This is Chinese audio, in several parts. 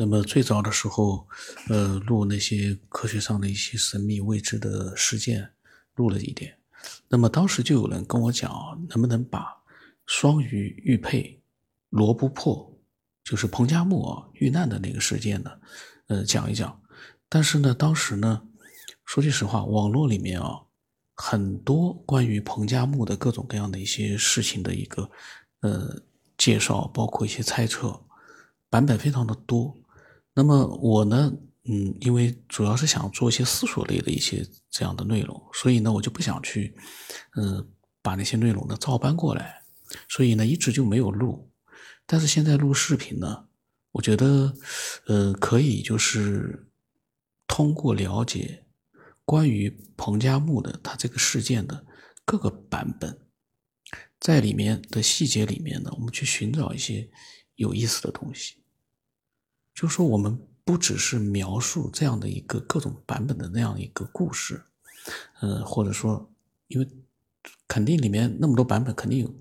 那么最早的时候，呃，录那些科学上的一些神秘未知的事件，录了一点。那么当时就有人跟我讲，能不能把双鱼玉佩罗布泊，就是彭加木啊遇难的那个事件呢，呃，讲一讲。但是呢，当时呢，说句实话，网络里面啊，很多关于彭加木的各种各样的一些事情的一个呃介绍，包括一些猜测，版本非常的多。那么我呢，嗯，因为主要是想做一些思索类的一些这样的内容，所以呢，我就不想去，嗯，把那些内容呢照搬过来，所以呢，一直就没有录。但是现在录视频呢，我觉得，呃，可以就是通过了解关于彭加木的他这个事件的各个版本，在里面的细节里面呢，我们去寻找一些有意思的东西。就说我们不只是描述这样的一个各种版本的那样一个故事，呃，或者说，因为肯定里面那么多版本，肯定有，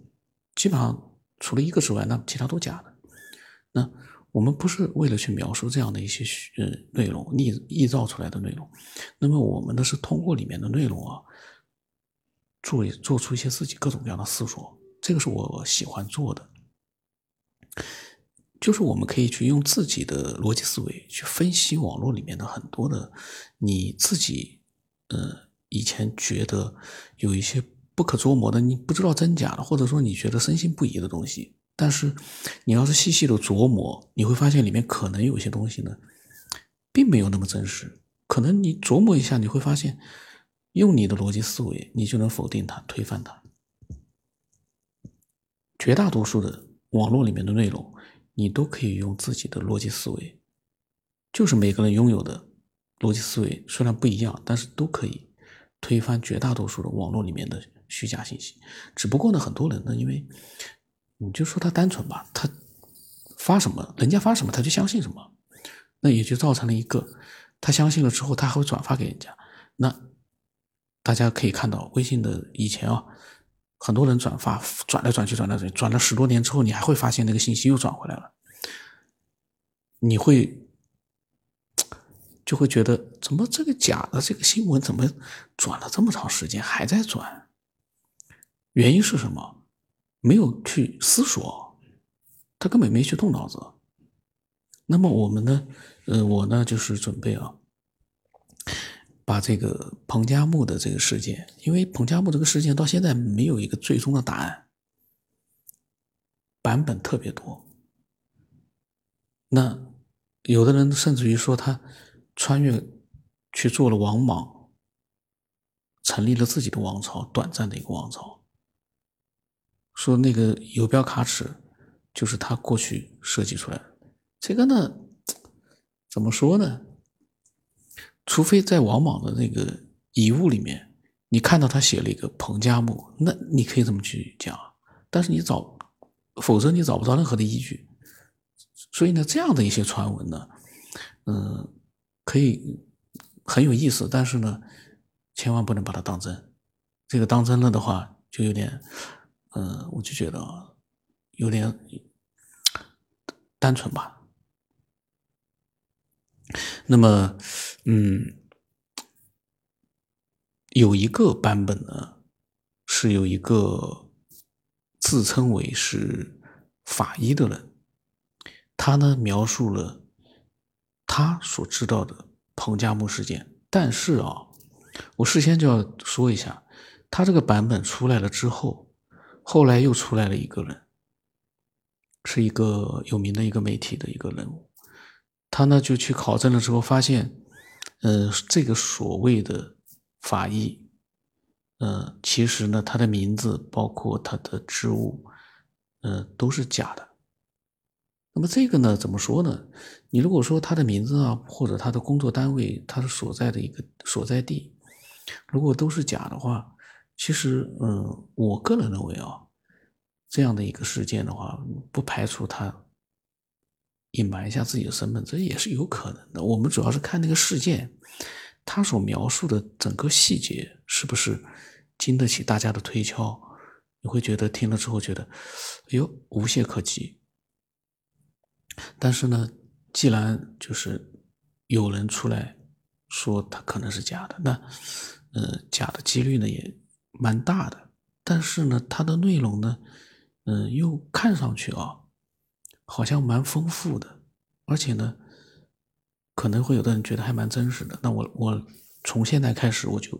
基本上除了一个之外，那其他都假的。那我们不是为了去描述这样的一些呃内容，臆臆造出来的内容，那么我们的是通过里面的内容啊，做做出一些自己各种各样的思索，这个是我喜欢做的。就是我们可以去用自己的逻辑思维去分析网络里面的很多的你自己，呃，以前觉得有一些不可捉摸的，你不知道真假的，或者说你觉得深信不疑的东西。但是你要是细细的琢磨，你会发现里面可能有些东西呢，并没有那么真实。可能你琢磨一下，你会发现，用你的逻辑思维，你就能否定它、推翻它。绝大多数的网络里面的内容。你都可以用自己的逻辑思维，就是每个人拥有的逻辑思维虽然不一样，但是都可以推翻绝大多数的网络里面的虚假信息。只不过呢，很多人呢，因为你就说他单纯吧，他发什么，人家发什么他就相信什么，那也就造成了一个，他相信了之后，他还会转发给人家。那大家可以看到，微信的以前啊。很多人转发，转来转去，转来转去，转了十多年之后，你还会发现那个信息又转回来了。你会就会觉得，怎么这个假的这个新闻怎么转了这么长时间还在转？原因是什么？没有去思索，他根本没去动脑子。那么我们呢？呃，我呢就是准备啊。把这个彭加木的这个事件，因为彭加木这个事件到现在没有一个最终的答案，版本特别多。那有的人甚至于说他穿越去做了王莽，成立了自己的王朝，短暂的一个王朝。说那个游标卡尺就是他过去设计出来的，这个呢，怎么说呢？除非在王莽的那个遗物里面，你看到他写了一个彭加木，那你可以这么去讲，但是你找，否则你找不到任何的依据。所以呢，这样的一些传闻呢，嗯，可以很有意思，但是呢，千万不能把它当真。这个当真了的话，就有点，嗯，我就觉得有点单纯吧。那么，嗯，有一个版本呢，是有一个自称为是法医的人，他呢描述了他所知道的彭加木事件。但是啊，我事先就要说一下，他这个版本出来了之后，后来又出来了一个人，是一个有名的一个媒体的一个人物。他呢就去考证了之后，发现，呃，这个所谓的法医，呃，其实呢，他的名字包括他的职务，呃，都是假的。那么这个呢，怎么说呢？你如果说他的名字啊，或者他的工作单位，他的所在的一个所在地，如果都是假的话，其实，嗯，我个人认为啊，这样的一个事件的话，不排除他。隐瞒一下自己的身份，这也是有可能的。我们主要是看那个事件，他所描述的整个细节是不是经得起大家的推敲？你会觉得听了之后觉得，哎呦，无懈可击。但是呢，既然就是有人出来说他可能是假的，那呃假的几率呢也蛮大的。但是呢，它的内容呢，嗯，又看上去啊，好像蛮丰富的，而且呢，可能会有的人觉得还蛮真实的。那我我从现在开始，我就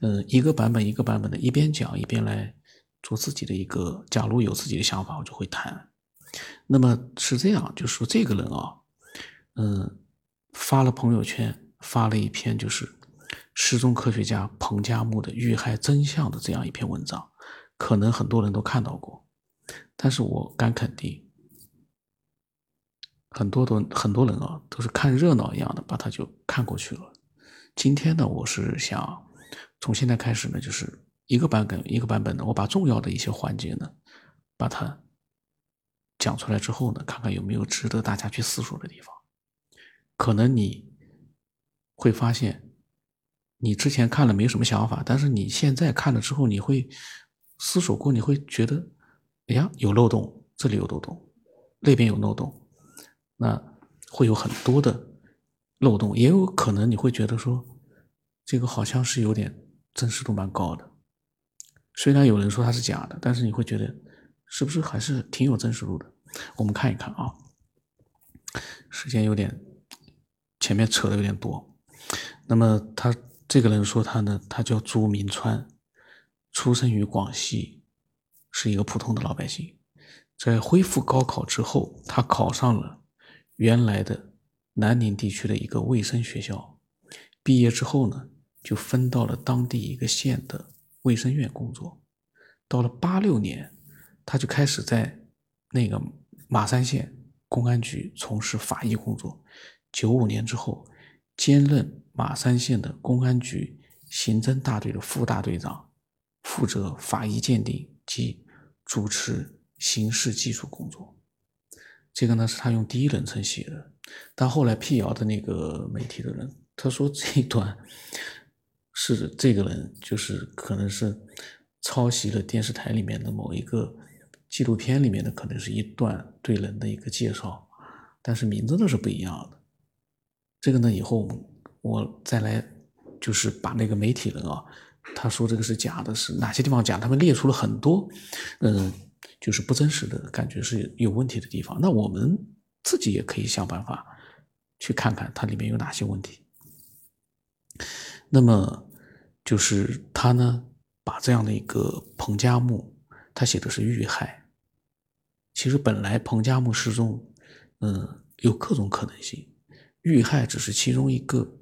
嗯一个版本一个版本的一边讲一边来做自己的一个，假如有自己的想法，我就会谈。那么是这样，就说这个人啊。嗯，发了朋友圈，发了一篇就是失踪科学家彭加木的遇害真相的这样一篇文章，可能很多人都看到过，但是我敢肯定，很多的很多人啊都是看热闹一样的把它就看过去了。今天呢，我是想从现在开始呢，就是一个版本一个版本的，我把重要的一些环节呢，把它讲出来之后呢，看看有没有值得大家去思索的地方。可能你会发现，你之前看了没什么想法，但是你现在看了之后，你会思索过，你会觉得，哎呀，有漏洞，这里有漏洞，那边有漏洞，那会有很多的漏洞，也有可能你会觉得说，这个好像是有点真实度蛮高的，虽然有人说它是假的，但是你会觉得是不是还是挺有真实度的？我们看一看啊，时间有点。前面扯的有点多，那么他这个人说他呢，他叫朱明川，出生于广西，是一个普通的老百姓。在恢复高考之后，他考上了原来的南宁地区的一个卫生学校。毕业之后呢，就分到了当地一个县的卫生院工作。到了八六年，他就开始在那个马山县公安局从事法医工作。九五年之后，兼任马山县的公安局刑侦大队的副大队长，负责法医鉴定及主持刑事技术工作。这个呢是他用第一人称写的，但后来辟谣的那个媒体的人，他说这一段是这个人就是可能是抄袭了电视台里面的某一个纪录片里面的，可能是一段对人的一个介绍，但是名字都是不一样的。这个呢，以后我再来，就是把那个媒体人啊，他说这个是假的，是哪些地方假？他们列出了很多，嗯，就是不真实的感觉是有问题的地方。那我们自己也可以想办法去看看它里面有哪些问题。那么就是他呢，把这样的一个彭加木，他写的是遇害。其实本来彭加木失踪，嗯，有各种可能性。遇害只是其中一个，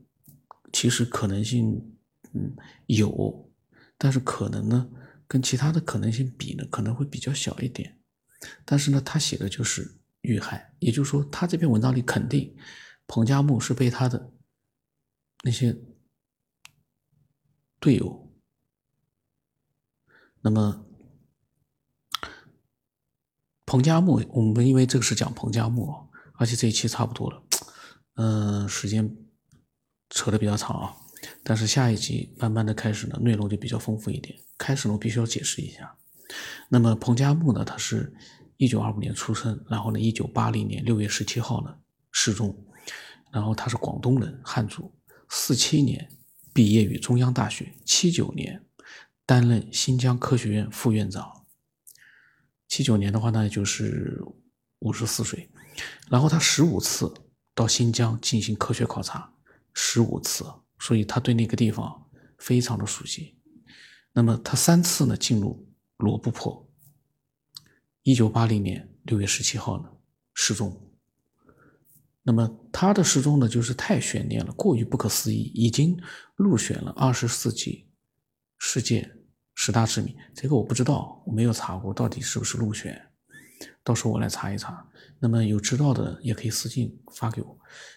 其实可能性，嗯，有，但是可能呢，跟其他的可能性比呢，可能会比较小一点。但是呢，他写的就是遇害，也就是说，他这篇文章里肯定彭加木是被他的那些队友。那么，彭加木，我们因为这个是讲彭加木，而且这一期差不多了。嗯，时间扯的比较长啊，但是下一集慢慢的开始呢，内容就比较丰富一点。开始呢，我必须要解释一下。那么彭加木呢，他是一九二五年出生，然后呢，一九八零年六月十七号呢失踪，然后他是广东人，汉族。四七年毕业于中央大学，七九年担任新疆科学院副院长。七九年的话呢，就是五十四岁。然后他十五次。到新疆进行科学考察十五次，所以他对那个地方非常的熟悉。那么他三次呢进入罗布泊。一九八零年六月十七号呢失踪。那么他的失踪呢就是太悬念了，过于不可思议，已经入选了二十世纪世界十大之谜。这个我不知道，我没有查过到底是不是入选。到时候我来查一查，那么有知道的也可以私信发给我。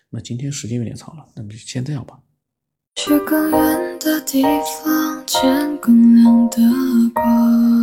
那今天时间有点长了，那么就先这样吧。去更远的地方，见更亮的光。